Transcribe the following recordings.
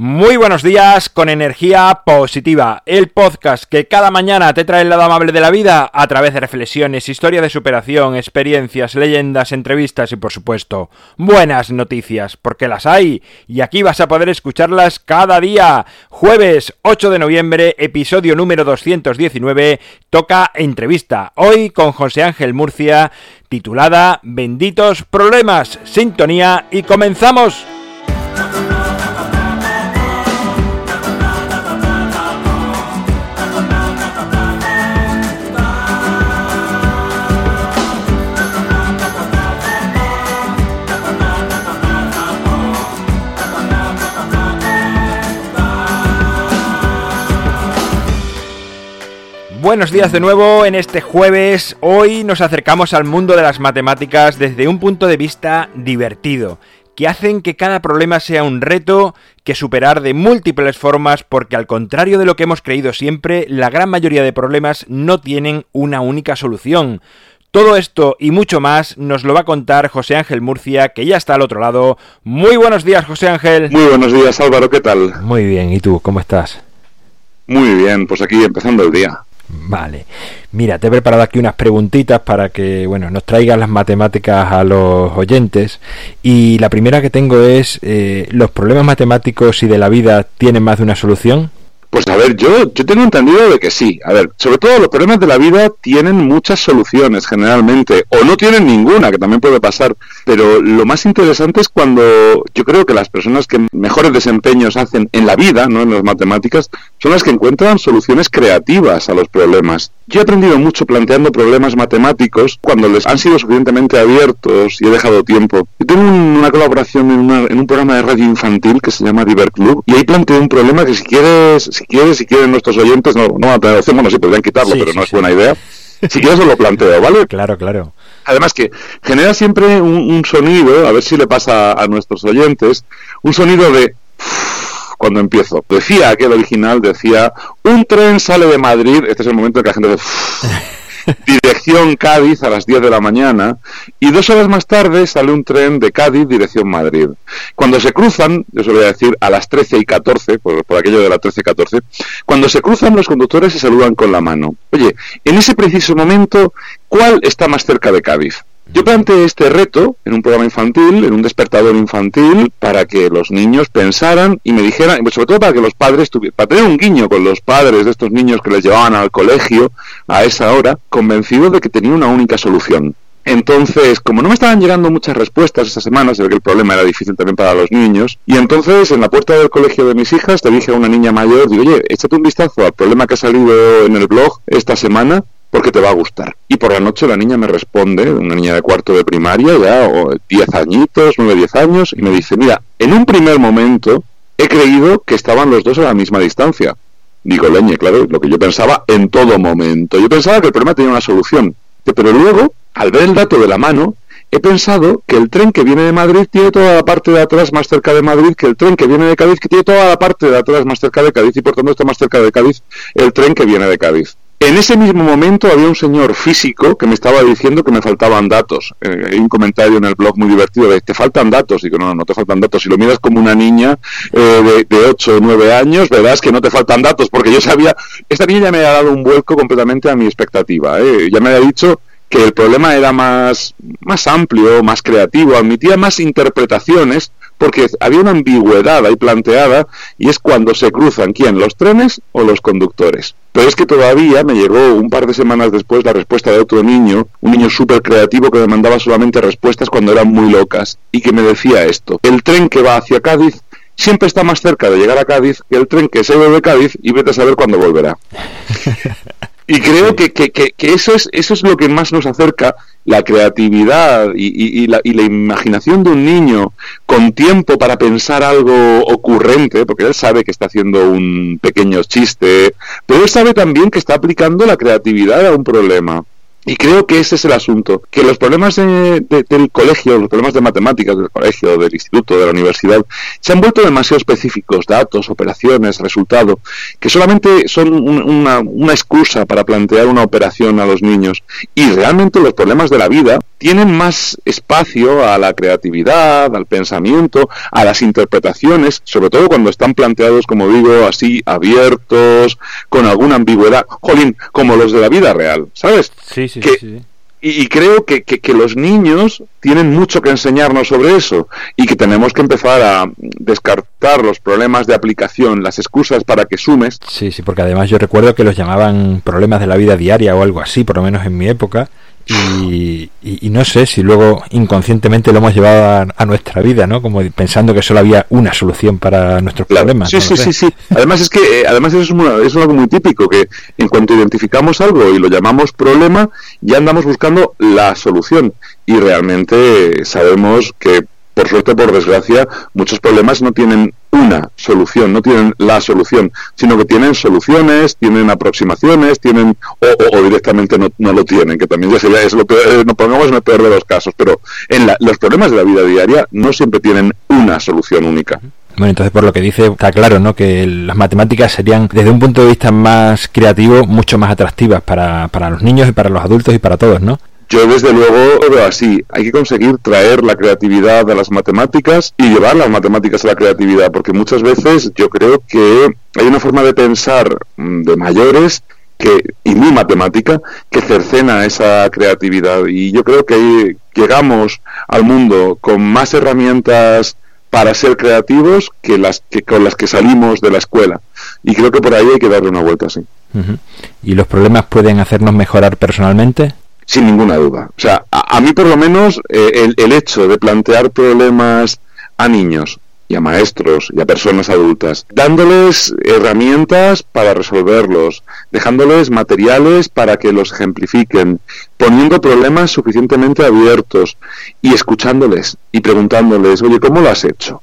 Muy buenos días con energía positiva, el podcast que cada mañana te trae el lado amable de la vida a través de reflexiones, historia de superación, experiencias, leyendas, entrevistas y por supuesto buenas noticias, porque las hay y aquí vas a poder escucharlas cada día. Jueves 8 de noviembre, episodio número 219, toca entrevista, hoy con José Ángel Murcia, titulada Benditos Problemas, Sintonía y comenzamos. Buenos días de nuevo en este jueves. Hoy nos acercamos al mundo de las matemáticas desde un punto de vista divertido, que hacen que cada problema sea un reto que superar de múltiples formas porque al contrario de lo que hemos creído siempre, la gran mayoría de problemas no tienen una única solución. Todo esto y mucho más nos lo va a contar José Ángel Murcia, que ya está al otro lado. Muy buenos días, José Ángel. Muy buenos días, Álvaro, ¿qué tal? Muy bien, ¿y tú? ¿Cómo estás? Muy bien, pues aquí empezando el día. Vale. Mira, te he preparado aquí unas preguntitas para que, bueno, nos traigas las matemáticas a los oyentes. Y la primera que tengo es, eh, ¿los problemas matemáticos y de la vida tienen más de una solución? Pues a ver, yo, yo tengo entendido de que sí. A ver, sobre todo los problemas de la vida tienen muchas soluciones generalmente, o no tienen ninguna, que también puede pasar. Pero lo más interesante es cuando yo creo que las personas que mejores desempeños hacen en la vida, no en las matemáticas, son las que encuentran soluciones creativas a los problemas. Yo he aprendido mucho planteando problemas matemáticos cuando les han sido suficientemente abiertos y he dejado tiempo. Yo tengo una colaboración en, en un programa de radio infantil que se llama Diver Club y ahí planteo un problema que si quieres si quieres, si quieren nuestros oyentes, no, no a tener bueno, sí podrían quitarlo, pero no es buena idea. Si quieres, os lo planteo, ¿vale? Claro, claro. Además que genera siempre un, sonido, a ver si le pasa a nuestros oyentes, un sonido de cuando empiezo. Decía aquel original, decía, un tren sale de Madrid, este es el momento en que la gente dice, dirección Cádiz a las 10 de la mañana y dos horas más tarde sale un tren de Cádiz dirección Madrid. Cuando se cruzan, yo se voy a decir a las 13 y 14, por, aquello de las 13 y 14, cuando se cruzan los conductores se saludan con la mano. Oye, en ese preciso momento, ¿cuál está más cerca de Cádiz? Yo planteé este reto en un programa infantil, en un despertador infantil, para que los niños pensaran y me dijeran, sobre todo para que los padres tuvieran, para tener un guiño con los padres de estos niños que les llevaban al colegio a esa hora, convencidos de que tenía una única solución. Entonces, como no me estaban llegando muchas respuestas esta semana, se que el problema era difícil también para los niños, y entonces en la puerta del colegio de mis hijas te dije a una niña mayor, digo, oye, échate un vistazo al problema que ha salido en el blog esta semana porque te va a gustar. Y por la noche la niña me responde, una niña de cuarto de primaria, ya, o 10 añitos, 9, 10 años, y me dice, mira, en un primer momento he creído que estaban los dos a la misma distancia. Digo, leñe, claro, lo que yo pensaba en todo momento. Yo pensaba que el problema tenía una solución. Pero luego, al ver el dato de la mano, he pensado que el tren que viene de Madrid tiene toda la parte de atrás más cerca de Madrid que el tren que viene de Cádiz, que tiene toda la parte de atrás más cerca de Cádiz, y por tanto está más cerca de Cádiz el tren que viene de Cádiz. En ese mismo momento había un señor físico que me estaba diciendo que me faltaban datos. Eh, hay un comentario en el blog muy divertido de te faltan datos. Digo, no, no, te faltan datos. Si lo miras como una niña eh, de, de 8 o 9 años, verás que no te faltan datos, porque yo sabía, esta niña ya me había dado un vuelco completamente a mi expectativa. ¿eh? Ya me había dicho que el problema era más, más amplio, más creativo, admitía más interpretaciones porque había una ambigüedad ahí planteada y es cuando se cruzan quién, los trenes o los conductores. Pero es que todavía me llegó un par de semanas después la respuesta de otro niño, un niño súper creativo que me mandaba solamente respuestas cuando eran muy locas y que me decía esto, el tren que va hacia Cádiz siempre está más cerca de llegar a Cádiz que el tren que se va de Cádiz y vete a saber cuándo volverá. Y creo que, que, que, eso, es, eso es lo que más nos acerca la creatividad y, la, y, la, imaginación de un niño con tiempo para pensar algo ocurrente, porque él sabe que está haciendo un pequeño chiste, pero él sabe también que está aplicando la creatividad a un problema. Y creo que ese es el asunto, que los problemas del colegio, los problemas de matemáticas del colegio, del instituto, de la universidad, se han vuelto demasiado específicos, datos, operaciones, resultado, que solamente son una, una excusa para plantear una operación a los niños. Y realmente los problemas de la vida tienen más espacio a la creatividad, al pensamiento, a las interpretaciones, sobre todo cuando están planteados, como digo, así abiertos, con alguna ambigüedad, jolín, como los de la vida real, ¿sabes? Sí, sí, sí y, creo que, que, los niños tienen mucho que enseñarnos sobre eso y que tenemos que empezar a descartar los problemas de aplicación, las excusas para que sumes. Sí, sí, porque además yo recuerdo que los llamaban problemas de la vida diaria o algo así, por lo menos en mi época, y, no sé si luego inconscientemente lo hemos llevado a, nuestra vida, ¿no? Como pensando que solo había una solución para nuestros problemas. Sí, sí, sí, sí. Además es que, eh, además eso es, algo muy típico, que en cuanto identificamos algo y lo llamamos problema, ya andamos buscando la solución. Y realmente sabemos que por suerte, por desgracia, muchos problemas no tienen una solución, no tienen la solución, sino que tienen soluciones, tienen aproximaciones, tienen o, directamente no, lo tienen, que también ya sería es lo peor, eh, no pongamos en el peor de los casos, pero en los problemas de la vida diaria no siempre tienen una solución única. Bueno, entonces por lo que dice está claro, ¿no? Que las matemáticas serían, desde un punto de vista más creativo, mucho más atractivas para, para los niños y para los adultos y para todos, ¿no? Yo desde luego veo así. Hay que conseguir traer la creatividad a las matemáticas y llevar las matemáticas a la creatividad, porque muchas veces yo creo que hay una forma de pensar mm, de mayores que, y muy matemática que cercena esa creatividad. Y yo creo que llegamos al mundo con más herramientas para ser creativos que las que con las que salimos de la escuela. Y creo que por ahí hay que darle una vuelta así. ¿Y los problemas pueden hacernos mejorar personalmente? Sin ninguna duda. O sea, a, mí por lo menos eh, el, hecho de plantear problemas a niños y a maestros y a personas adultas, dándoles herramientas para resolverlos, dejándoles materiales para que los ejemplifiquen, poniendo problemas suficientemente abiertos y escuchándoles y preguntándoles, oye, ¿cómo lo has hecho?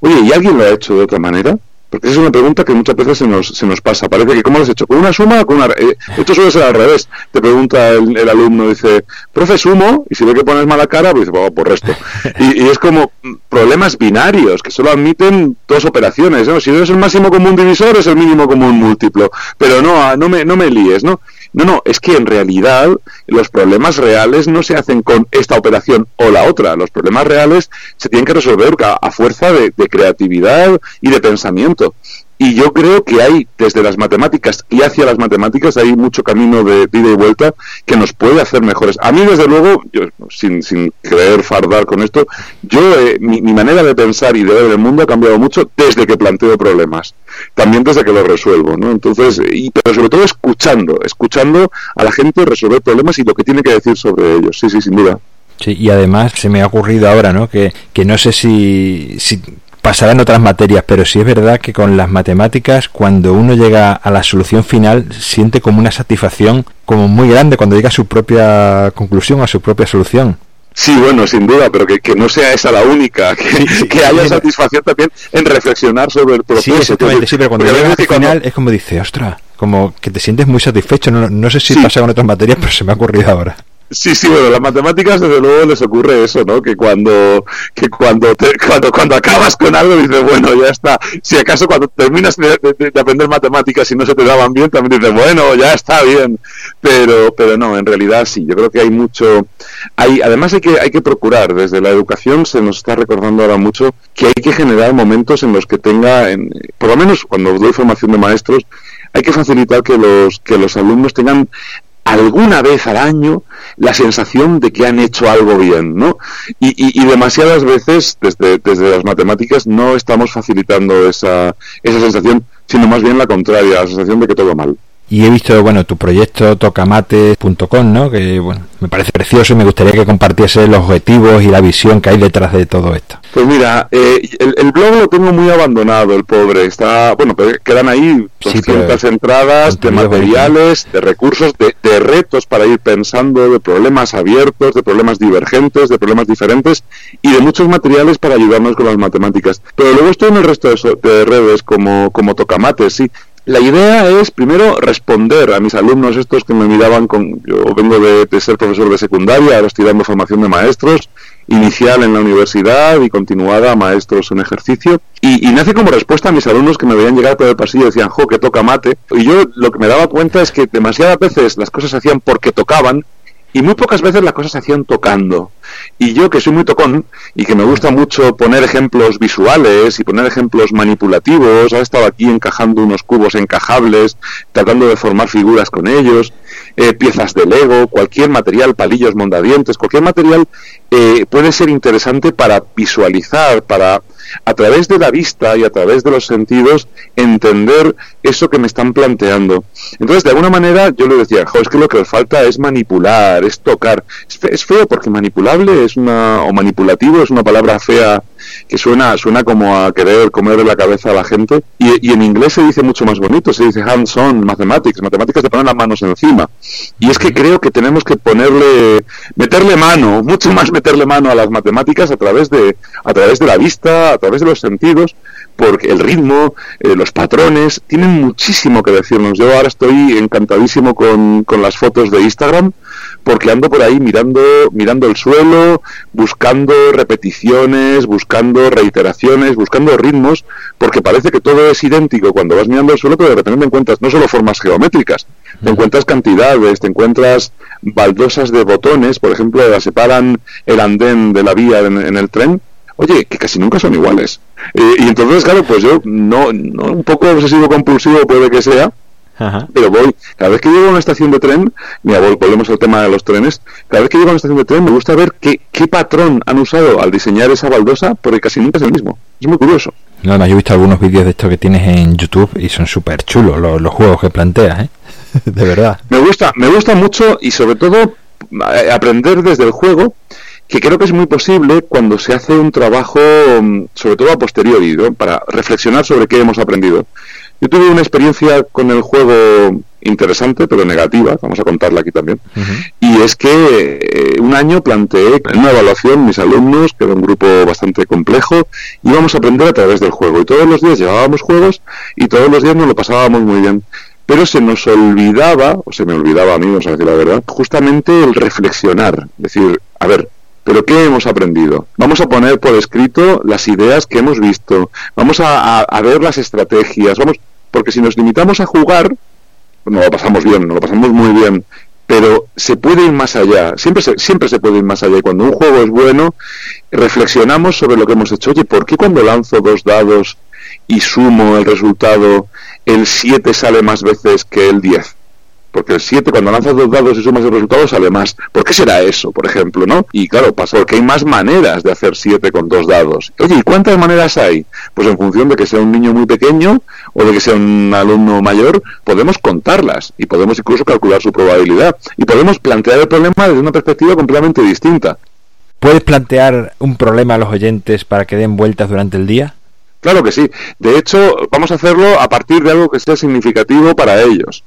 Oye, ¿y alguien lo ha hecho de otra manera? Porque esa es una pregunta que muchas veces se nos, se nos pasa. Parece que, ¿cómo lo has hecho? ¿Con una suma o con una.? Eh, esto suele ser al revés. Te pregunta el, alumno, dice, profe, sumo, y si ve que pones mala cara, pues dice, pues, por resto. Y, es como problemas binarios que solo admiten dos operaciones. ¿no? Si no es el máximo común divisor, es el mínimo común múltiplo. Pero no, no me, no me líes, ¿no? No, no, es que en realidad los problemas reales no se hacen con esta operación o la otra. Los problemas reales se tienen que resolver a, fuerza de creatividad y de pensamiento. Y yo creo que hay, desde las matemáticas y hacia las matemáticas, hay mucho camino de ida y vuelta que nos puede hacer mejores. A mí, desde luego, yo, sin, sin querer fardar con esto, yo, eh, mi, manera de pensar y de ver el mundo ha cambiado mucho desde que planteo problemas. También desde que los resuelvo, ¿no? Entonces, y, pero sobre todo escuchando, escuchando a la gente resolver problemas y lo que tiene que decir sobre ellos. Sí, sí, sin duda. Sí, y además se me ha ocurrido ahora, ¿no? Que, que no sé si, si pasará en otras materias, pero sí es verdad que con las matemáticas, cuando uno llega a la solución final, siente como una satisfacción como muy grande cuando llega a su propia conclusión, a su propia solución. Sí, bueno, sin duda, pero que, que no sea esa la única, que, haya satisfacción también en reflexionar sobre el proceso. Sí, exactamente, sí, pero cuando llega al final es como dice, ostras, como que te sientes muy satisfecho. No, no sé si pasa con otras materias, pero se me ha ocurrido ahora. Sí, sí, bueno, las matemáticas desde luego les ocurre eso, ¿no? Que cuando que cuando cuando cuando acabas con algo dices, bueno, ya está. Si acaso cuando terminas de, aprender matemáticas y no se te daban bien, también dices, bueno, ya está bien. Pero pero no, en realidad sí, yo creo que hay mucho hay además hay que hay que procurar desde la educación se nos está recordando ahora mucho que hay que generar momentos en los que tenga en, por lo menos cuando doy formación de maestros hay que facilitar que los que los alumnos tengan alguna vez al año la sensación de que han hecho algo bien, ¿no? Y, y, demasiadas veces desde, desde las matemáticas no estamos facilitando esa, esa sensación, sino más bien la contraria, la sensación de que todo mal. Y he visto, bueno, tu proyecto tocamate.com, ¿no? Que, bueno, me parece precioso y me gustaría que compartiese los objetivos y la visión que hay detrás de todo esto. Pues mira, eh, el, blog lo tengo muy abandonado, el pobre. Está, bueno, quedan ahí 200 entradas de materiales, de recursos, de, de, retos para ir pensando, de problemas abiertos, de problemas divergentes, de problemas diferentes y de muchos materiales para ayudarnos con las matemáticas. Pero luego estoy en el resto de, de redes como, como Tocamate, sí la idea es primero responder a mis alumnos estos que me miraban con yo vengo de, ser profesor de secundaria ahora estoy dando formación de maestros inicial en la universidad y continuada maestros en ejercicio. Y, nace como respuesta a mis alumnos que me veían llegar por el pasillo y decían jo que toca mate y yo lo que me daba cuenta es que demasiadas veces las cosas se hacían porque tocaban y muy pocas veces las cosas se hacían tocando. Y yo, que soy muy tocón y que me gusta mucho poner ejemplos visuales y poner ejemplos manipulativos, he estado aquí encajando unos cubos encajables, tratando de formar figuras con ellos, eh, piezas de Lego, cualquier material, palillos mondadientes, cualquier material eh, puede ser interesante para visualizar, para a través de la vista y a través de los sentidos entender eso que me están planteando. Entonces, de alguna manera, yo le decía, es que lo que os falta es manipular, es tocar. Es, feo porque manipulable es una, o manipulativo es una palabra fea que suena, suena como a querer comerle la cabeza a la gente. Y, en inglés se dice mucho más bonito, se dice hands-on, mathematics, matemáticas de poner las manos encima. Y es que creo que tenemos que ponerle, meterle mano, mucho más meterle mano a las matemáticas a través de, a través de la vista, a través de los sentidos, porque el ritmo, eh, los patrones, tienen muchísimo que decirnos. Yo ahora estoy encantadísimo con, con las fotos de Instagram, porque ando por ahí mirando, mirando el suelo, buscando repeticiones, buscando reiteraciones, buscando ritmos, porque parece que todo es idéntico cuando vas mirando el suelo, pero de repente te encuentras no solo formas geométricas, te encuentras cantidades, te encuentras baldosas de botones, por ejemplo, separan el andén de la vía en el tren, oye, que casi nunca son iguales. Eh, y entonces, claro, pues yo no, no un poco obsesivo compulsivo puede que sea, pero voy, cada vez que llego a una estación de tren, mira, volvemos al tema de los trenes, cada vez que llego a una estación de tren me gusta ver qué, qué patrón han usado al diseñar esa baldosa, porque casi nunca es el mismo. Es muy curioso. No, no, yo he visto algunos vídeos de esto que tienes en YouTube y son súper chulos los, los, juegos que planteas, ¿eh? de verdad. Me gusta, me gusta mucho y sobre todo eh, aprender desde el juego que creo que es muy posible cuando se hace un trabajo, mm, sobre todo a posteriori, para reflexionar sobre qué hemos aprendido. Yo tuve una experiencia con el juego interesante, pero negativa, vamos a contarla aquí también, y es que eh, un año planteé en una evaluación mis alumnos, que era un grupo bastante complejo, íbamos a aprender a través del juego, y todos los días llevábamos juegos y todos los días nos lo pasábamos muy bien. Pero se nos olvidaba, o se me olvidaba a mí, vamos a decir la verdad, justamente el reflexionar, decir, a ver, pero ¿qué hemos aprendido? Vamos a poner por escrito las ideas que hemos visto, vamos a, ver las estrategias, vamos, porque si nos limitamos a jugar, no lo pasamos bien, no lo pasamos muy bien, pero se puede ir más allá, siempre se, siempre se puede ir más allá. Y cuando un juego es bueno, reflexionamos sobre lo que hemos hecho. Oye, ¿por qué cuando lanzo dos dados y sumo el resultado, el 7 sale más veces que el 10? Porque el 7 cuando lanzas dos dados y sumas el resultado sale más. ¿Por qué será eso, por ejemplo, no? Y claro, pasa porque hay más maneras de hacer 7 con dos dados. Oye, ¿y cuántas maneras hay? Pues en función de que sea un niño muy pequeño o de que sea un alumno mayor, podemos contarlas y podemos incluso calcular su probabilidad y podemos plantear el problema desde una perspectiva completamente distinta. ¿Puedes plantear un problema a los oyentes para que den vueltas durante el día? Claro que sí. De hecho, vamos a hacerlo a partir de algo que sea significativo para ellos.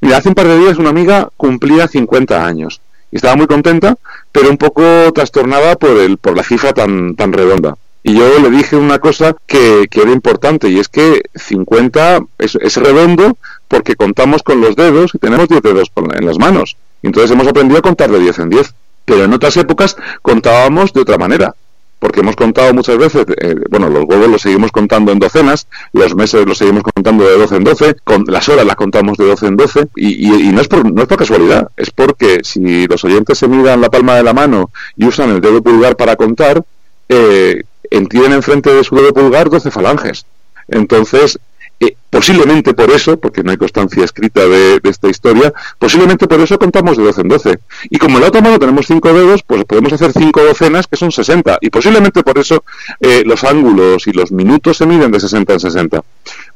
Mira, hace un par de días una amiga cumplía 50 años y estaba muy contenta, pero un poco trastornada por, el, por la cifra tan, tan redonda. Y yo le dije una cosa que, que era importante y es que 50 es, es, redondo porque contamos con los dedos y tenemos 10 dedos en las manos. Entonces hemos aprendido a contar de 10 en 10. Pero en otras épocas contábamos de otra manera porque hemos contado muchas veces, eh, bueno, los huevos los seguimos contando en docenas, los meses los seguimos contando de 12 en 12, con las horas las contamos de 12 en 12, y, no, es por, no es por casualidad, es porque si los oyentes se miran la palma de la mano y usan el dedo pulgar para contar, eh, tienen enfrente de su dedo pulgar 12 falanges. Entonces, eh, posiblemente por eso, porque no hay constancia escrita de, esta historia, posiblemente por eso contamos de 12 en 12. Y como en la otra tenemos 5 dedos, pues podemos hacer 5 docenas que son 60. Y posiblemente por eso eh, los ángulos y los minutos se miden de 60 en 60.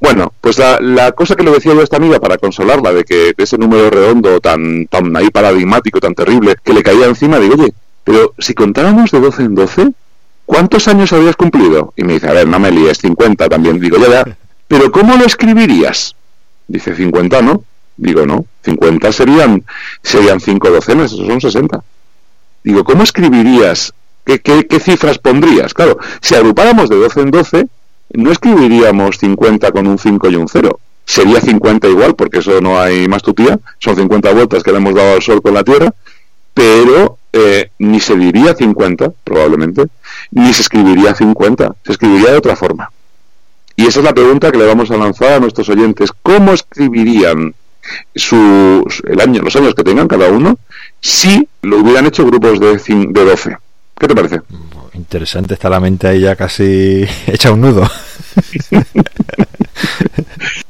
Bueno, pues la, cosa que le decía yo a esta amiga para consolarla de que ese número redondo tan, tan ahí paradigmático, tan terrible, que le caía encima, digo, oye, pero si contáramos de 12 en 12, ¿cuántos años habías cumplido? Y me dice, a ver, no me líes, 50 también. Digo, ya, ya. ¿Pero cómo lo escribirías? Dice 50, ¿no? Digo, no, 50 serían, serían 5 docenas, eso son 60. Digo, ¿cómo escribirías? ¿Qué, qué, cifras pondrías? Claro, si agrupáramos de 12 en 12, no escribiríamos 50 con un 5 y un 0. Sería 50 igual, porque eso no hay más tutía, son 50 vueltas que le hemos dado al sol con la Tierra, pero eh, ni se diría 50, probablemente, ni se escribiría 50, se escribiría de otra forma. Y esa es la pregunta que le vamos a lanzar a nuestros oyentes. ¿Cómo escribirían su, el año, los años que tengan cada uno, si lo hubieran hecho grupos de, de 12. ¿Qué te parece? Interesante, está la mente ahí ya casi hecha un nudo.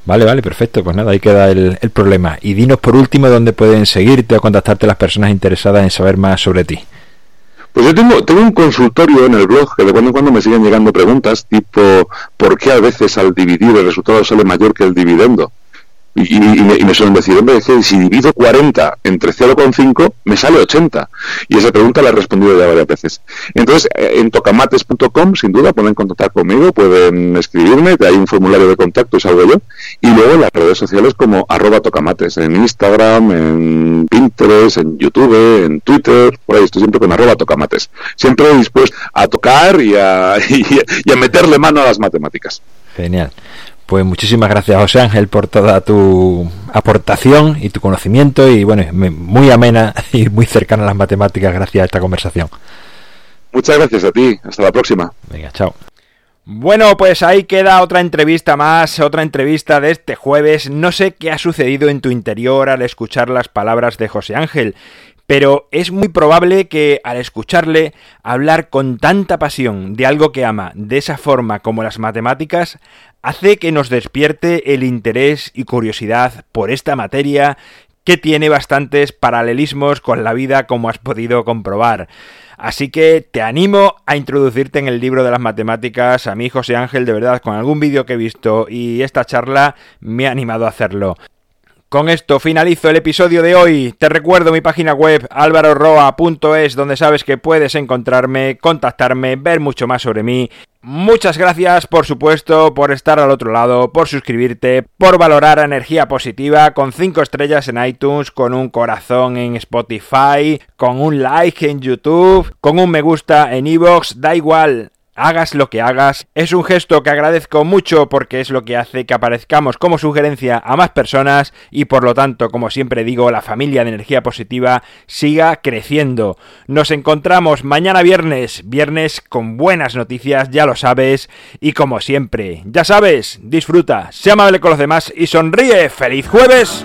vale, vale, perfecto. Pues nada, ahí queda el, el, problema. Y dinos por último dónde pueden seguirte o contactarte las personas interesadas en saber más sobre ti. Pues yo tengo, tengo un consultorio en el blog que de cuando en cuando me siguen llegando preguntas tipo ¿por qué a veces al dividir el resultado sale mayor que el dividendo? Y, me, suelen decir, hombre, si divido 40 entre 0,5, me sale 80. Y esa pregunta la he respondido ya varias veces. Entonces, eh, en tocamates.com, sin duda, pueden contactar conmigo, pueden escribirme, hay un formulario de contacto y salgo yo. Y luego en las redes sociales como arroba tocamates, en Instagram, en Pinterest, en YouTube, en Twitter, por ahí estoy siempre con arroba tocamates. Siempre dispuesto a tocar y a, y a meterle mano a las matemáticas. Genial. Pues muchísimas gracias José Ángel por toda tu aportación y tu conocimiento y bueno, muy amena y muy cercana a las matemáticas gracias a esta conversación. Muchas gracias a ti, hasta la próxima. Venga, chao. Bueno, pues ahí queda otra entrevista más, otra entrevista de este jueves. No sé qué ha sucedido en tu interior al escuchar las palabras de José Ángel, pero es muy probable que al escucharle hablar con tanta pasión de algo que ama, de esa forma como las matemáticas, hace que nos despierte el interés y curiosidad por esta materia que tiene bastantes paralelismos con la vida como has podido comprobar. Así que te animo a introducirte en el libro de las matemáticas. A mí, José Ángel, de verdad, con algún vídeo que he visto y esta charla me ha animado a hacerlo. Con esto finalizo el episodio de hoy. Te recuerdo mi página web alvaroroa.es donde sabes que puedes encontrarme, contactarme, ver mucho más sobre mí. Muchas gracias, por supuesto, por estar al otro lado, por suscribirte, por valorar energía positiva con 5 estrellas en iTunes, con un corazón en Spotify, con un like en YouTube, con un me gusta en iVoox, da igual hagas lo que hagas. Es un gesto que agradezco mucho porque es lo que hace que aparezcamos como sugerencia a más personas y por lo tanto, como siempre digo, la familia de energía positiva siga creciendo. Nos encontramos mañana viernes, viernes con buenas noticias, ya lo sabes, y como siempre, ya sabes, disfruta, sea amable con los demás y sonríe. ¡Feliz jueves!